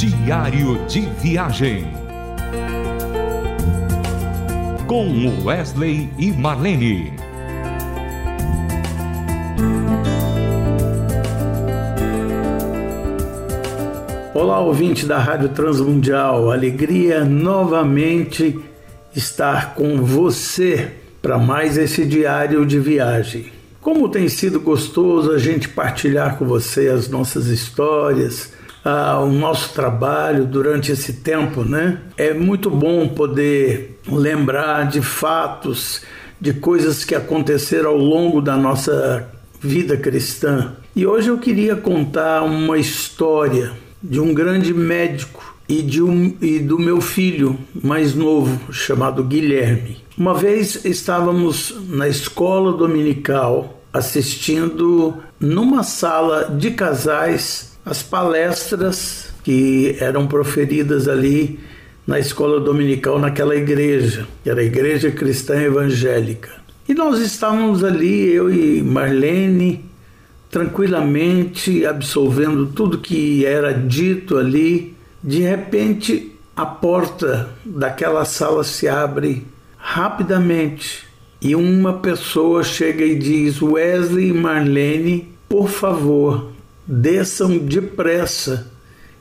Diário de Viagem. Com Wesley e Marlene. Olá, ouvinte da Rádio Transmundial. Alegria novamente estar com você para mais esse diário de viagem. Como tem sido gostoso a gente partilhar com você as nossas histórias, ah, o nosso trabalho durante esse tempo, né? É muito bom poder lembrar de fatos, de coisas que aconteceram ao longo da nossa vida cristã. E hoje eu queria contar uma história de um grande médico e, de um, e do meu filho mais novo, chamado Guilherme. Uma vez estávamos na escola dominical assistindo numa sala de casais as palestras que eram proferidas ali na escola dominical naquela igreja, que era a Igreja Cristã Evangélica. E nós estávamos ali, eu e Marlene, tranquilamente absolvendo tudo que era dito ali. De repente, a porta daquela sala se abre rapidamente e uma pessoa chega e diz: Wesley e Marlene, por favor, desçam depressa,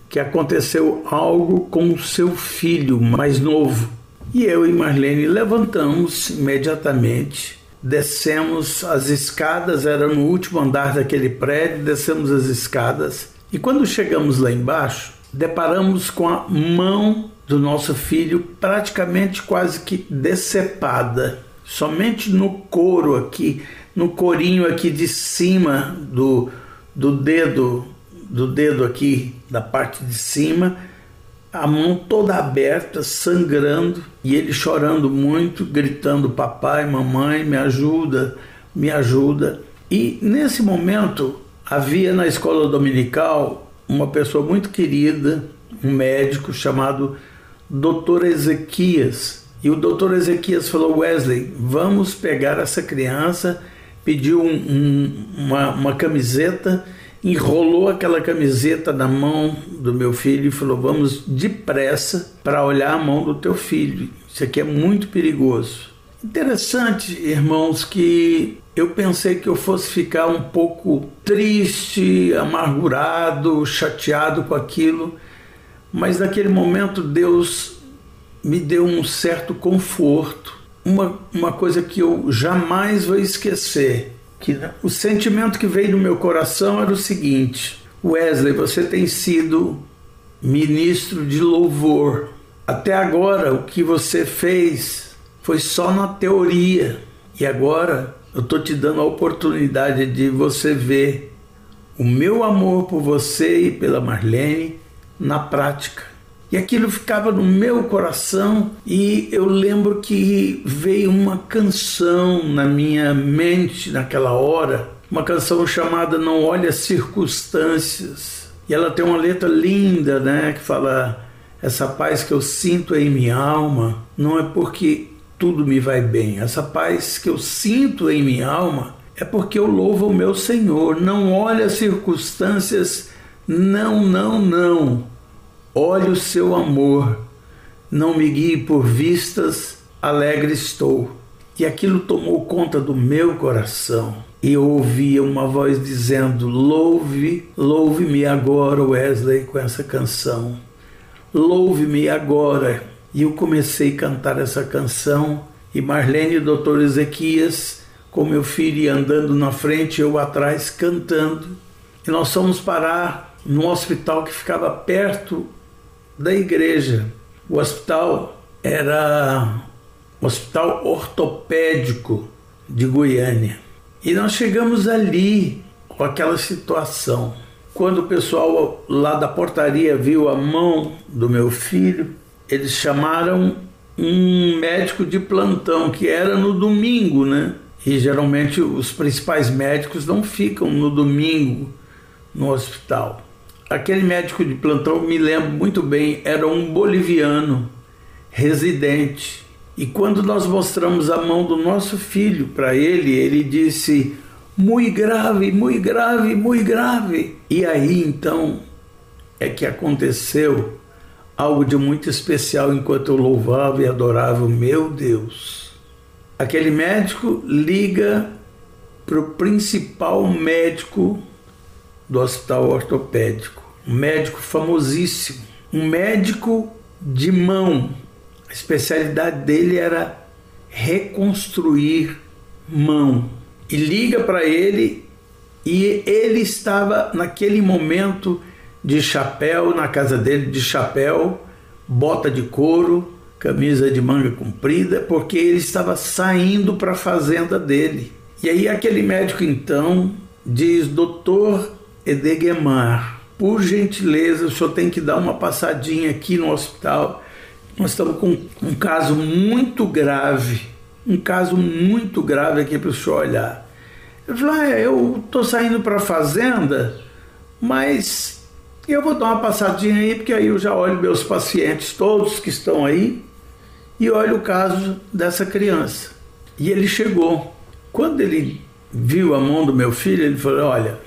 que aconteceu algo com seu filho mais novo. E eu e Marlene levantamos imediatamente, descemos as escadas, era no último andar daquele prédio, descemos as escadas e quando chegamos lá embaixo, deparamos com a mão do nosso filho praticamente quase que decepada. Somente no couro aqui, no corinho aqui de cima do, do dedo, do dedo aqui da parte de cima, a mão toda aberta, sangrando, e ele chorando muito, gritando: Papai, mamãe, me ajuda, me ajuda. E nesse momento havia na escola dominical uma pessoa muito querida, um médico chamado Dr. Ezequias. E o Dr. Ezequias falou: Wesley, vamos pegar essa criança pediu um, um, uma, uma camiseta, enrolou aquela camiseta na mão do meu filho e falou: Vamos depressa para olhar a mão do teu filho. Isso aqui é muito perigoso. Interessante, irmãos, que eu pensei que eu fosse ficar um pouco triste, amargurado, chateado com aquilo, mas naquele momento Deus me deu um certo conforto uma, uma coisa que eu jamais vou esquecer, que o sentimento que veio do meu coração era o seguinte: Wesley, você tem sido ministro de louvor. Até agora o que você fez foi só na teoria e agora eu estou te dando a oportunidade de você ver o meu amor por você e pela Marlene na prática. E aquilo ficava no meu coração e eu lembro que veio uma canção na minha mente naquela hora, uma canção chamada Não Olhe as Circunstâncias. E ela tem uma letra linda, né, que fala essa paz que eu sinto em minha alma não é porque tudo me vai bem. Essa paz que eu sinto em minha alma é porque eu louvo o meu Senhor. Não olhe as circunstâncias, não, não, não Olhe o seu amor, não me guie por vistas, alegre estou. E aquilo tomou conta do meu coração. E eu ouvia uma voz dizendo: Louve, louve-me agora, Wesley, com essa canção. Louve-me agora. E eu comecei a cantar essa canção. E Marlene e o doutor Ezequias, com meu filho andando na frente, eu atrás cantando. E nós fomos parar num hospital que ficava perto da igreja. O hospital era o Hospital Ortopédico de Goiânia. E nós chegamos ali com aquela situação. Quando o pessoal lá da portaria viu a mão do meu filho, eles chamaram um médico de plantão, que era no domingo, né? E geralmente os principais médicos não ficam no domingo no hospital. Aquele médico de plantão, me lembro muito bem, era um boliviano residente. E quando nós mostramos a mão do nosso filho para ele, ele disse: muito grave, muito grave, muito grave. E aí então é que aconteceu algo de muito especial enquanto eu louvava e adorava o meu Deus. Aquele médico liga para o principal médico do hospital ortopédico, um médico famosíssimo, um médico de mão. A especialidade dele era reconstruir mão. E liga para ele e ele estava naquele momento de chapéu na casa dele, de chapéu, bota de couro, camisa de manga comprida, porque ele estava saindo para a fazenda dele. E aí aquele médico então diz: "Doutor Edegemar, por gentileza, o senhor tem que dar uma passadinha aqui no hospital. Nós estamos com um caso muito grave, um caso muito grave aqui para o senhor olhar." Eu falei: ah, "Eu estou saindo para a fazenda, mas eu vou dar uma passadinha aí, porque aí eu já olho meus pacientes todos que estão aí e olho o caso dessa criança. E ele chegou. Quando ele viu a mão do meu filho, ele falou: Olha,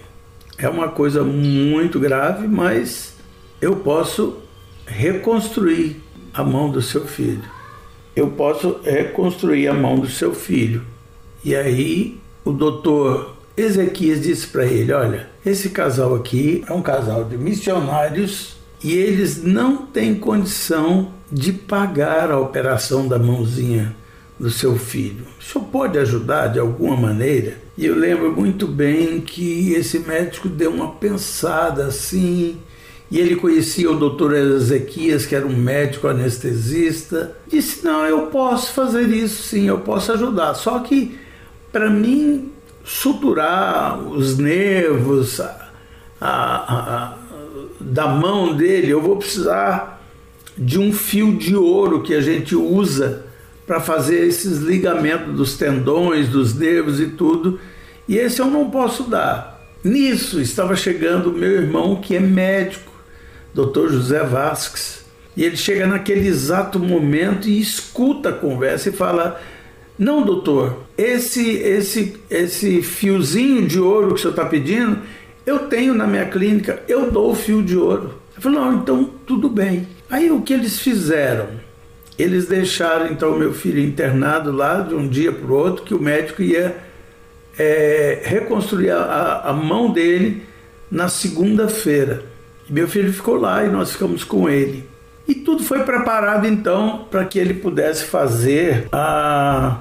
é uma coisa muito grave, mas eu posso reconstruir a mão do seu filho. Eu posso reconstruir a mão do seu filho. E aí o doutor Ezequias disse para ele: Olha, esse casal aqui é um casal de missionários e eles não têm condição de pagar a operação da mãozinha do seu filho. O senhor pode ajudar de alguma maneira? E eu lembro muito bem que esse médico deu uma pensada assim. E ele conhecia o doutor Ezequias, que era um médico anestesista. Disse: Não, eu posso fazer isso sim, eu posso ajudar. Só que, para mim, suturar os nervos a, a, a, da mão dele, eu vou precisar de um fio de ouro que a gente usa para fazer esses ligamentos dos tendões, dos nervos e tudo. E esse eu não posso dar. Nisso estava chegando o meu irmão, que é médico, Dr. José Vasques. E ele chega naquele exato momento e escuta a conversa e fala: não, doutor, esse, esse, esse fiozinho de ouro que o senhor está pedindo, eu tenho na minha clínica, eu dou o fio de ouro. Eu falei, não, então tudo bem. Aí o que eles fizeram? Eles deixaram então meu filho internado lá de um dia para o outro, que o médico ia é, reconstruir a, a mão dele na segunda-feira. Meu filho ficou lá e nós ficamos com ele. E tudo foi preparado então para que ele pudesse fazer a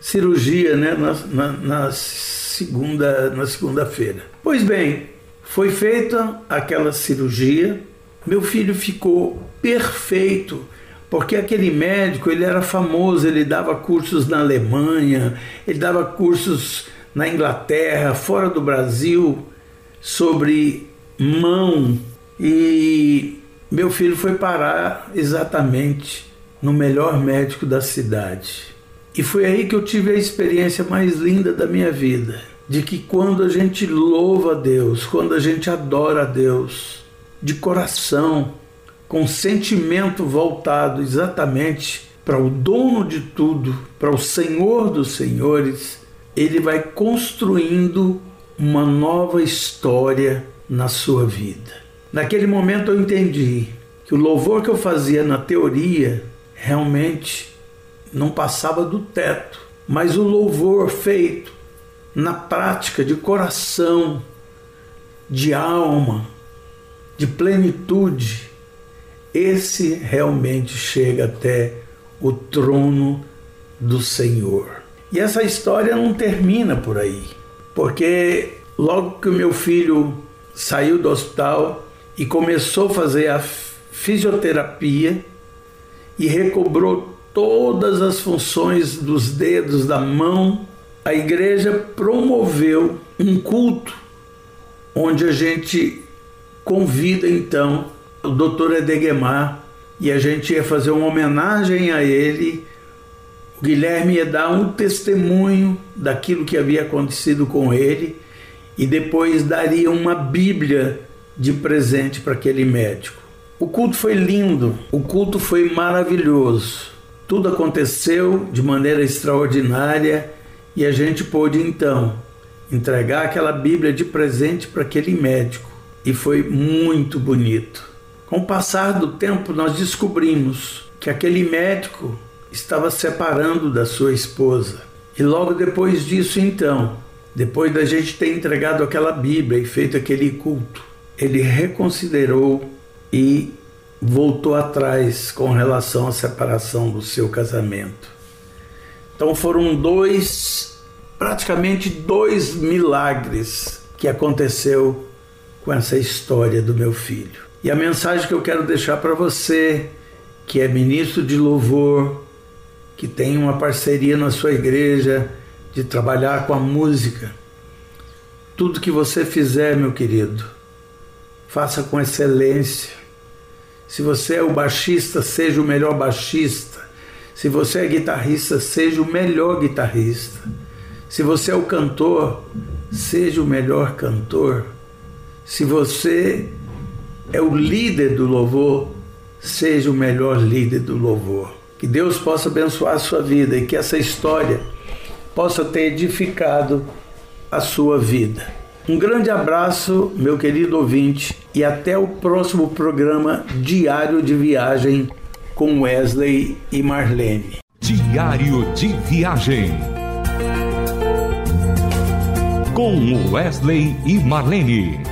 cirurgia né, na, na, na segunda na segunda-feira. Pois bem, foi feita aquela cirurgia. Meu filho ficou perfeito, porque aquele médico ele era famoso, ele dava cursos na Alemanha, ele dava cursos na Inglaterra, fora do Brasil, sobre mão. E meu filho foi parar exatamente no melhor médico da cidade. E foi aí que eu tive a experiência mais linda da minha vida, de que quando a gente louva a Deus, quando a gente adora a Deus, de coração, com sentimento voltado exatamente para o dono de tudo, para o Senhor dos Senhores, ele vai construindo uma nova história na sua vida. Naquele momento eu entendi que o louvor que eu fazia na teoria realmente não passava do teto, mas o louvor feito na prática de coração, de alma, de plenitude, esse realmente chega até o trono do Senhor. E essa história não termina por aí, porque logo que o meu filho saiu do hospital e começou a fazer a fisioterapia e recobrou todas as funções dos dedos da mão, a igreja promoveu um culto onde a gente convida então o Dr. Edegemar e a gente ia fazer uma homenagem a ele. O Guilherme ia dar um testemunho daquilo que havia acontecido com ele e depois daria uma Bíblia de presente para aquele médico. O culto foi lindo, o culto foi maravilhoso. Tudo aconteceu de maneira extraordinária e a gente pôde então entregar aquela Bíblia de presente para aquele médico. E foi muito bonito. Com o passar do tempo, nós descobrimos que aquele médico estava separando da sua esposa. E logo depois disso, então, depois da gente ter entregado aquela Bíblia e feito aquele culto, ele reconsiderou e voltou atrás com relação à separação do seu casamento. Então foram dois, praticamente dois milagres que aconteceu com essa história do meu filho. E a mensagem que eu quero deixar para você, que é ministro de louvor, que tem uma parceria na sua igreja de trabalhar com a música, tudo que você fizer, meu querido, faça com excelência. Se você é o baixista, seja o melhor baixista. Se você é guitarrista, seja o melhor guitarrista. Se você é o cantor, seja o melhor cantor. Se você é o líder do louvor, seja o melhor líder do louvor. Que Deus possa abençoar a sua vida e que essa história possa ter edificado a sua vida. Um grande abraço, meu querido ouvinte, e até o próximo programa Diário de Viagem com Wesley e Marlene. Diário de Viagem com Wesley e Marlene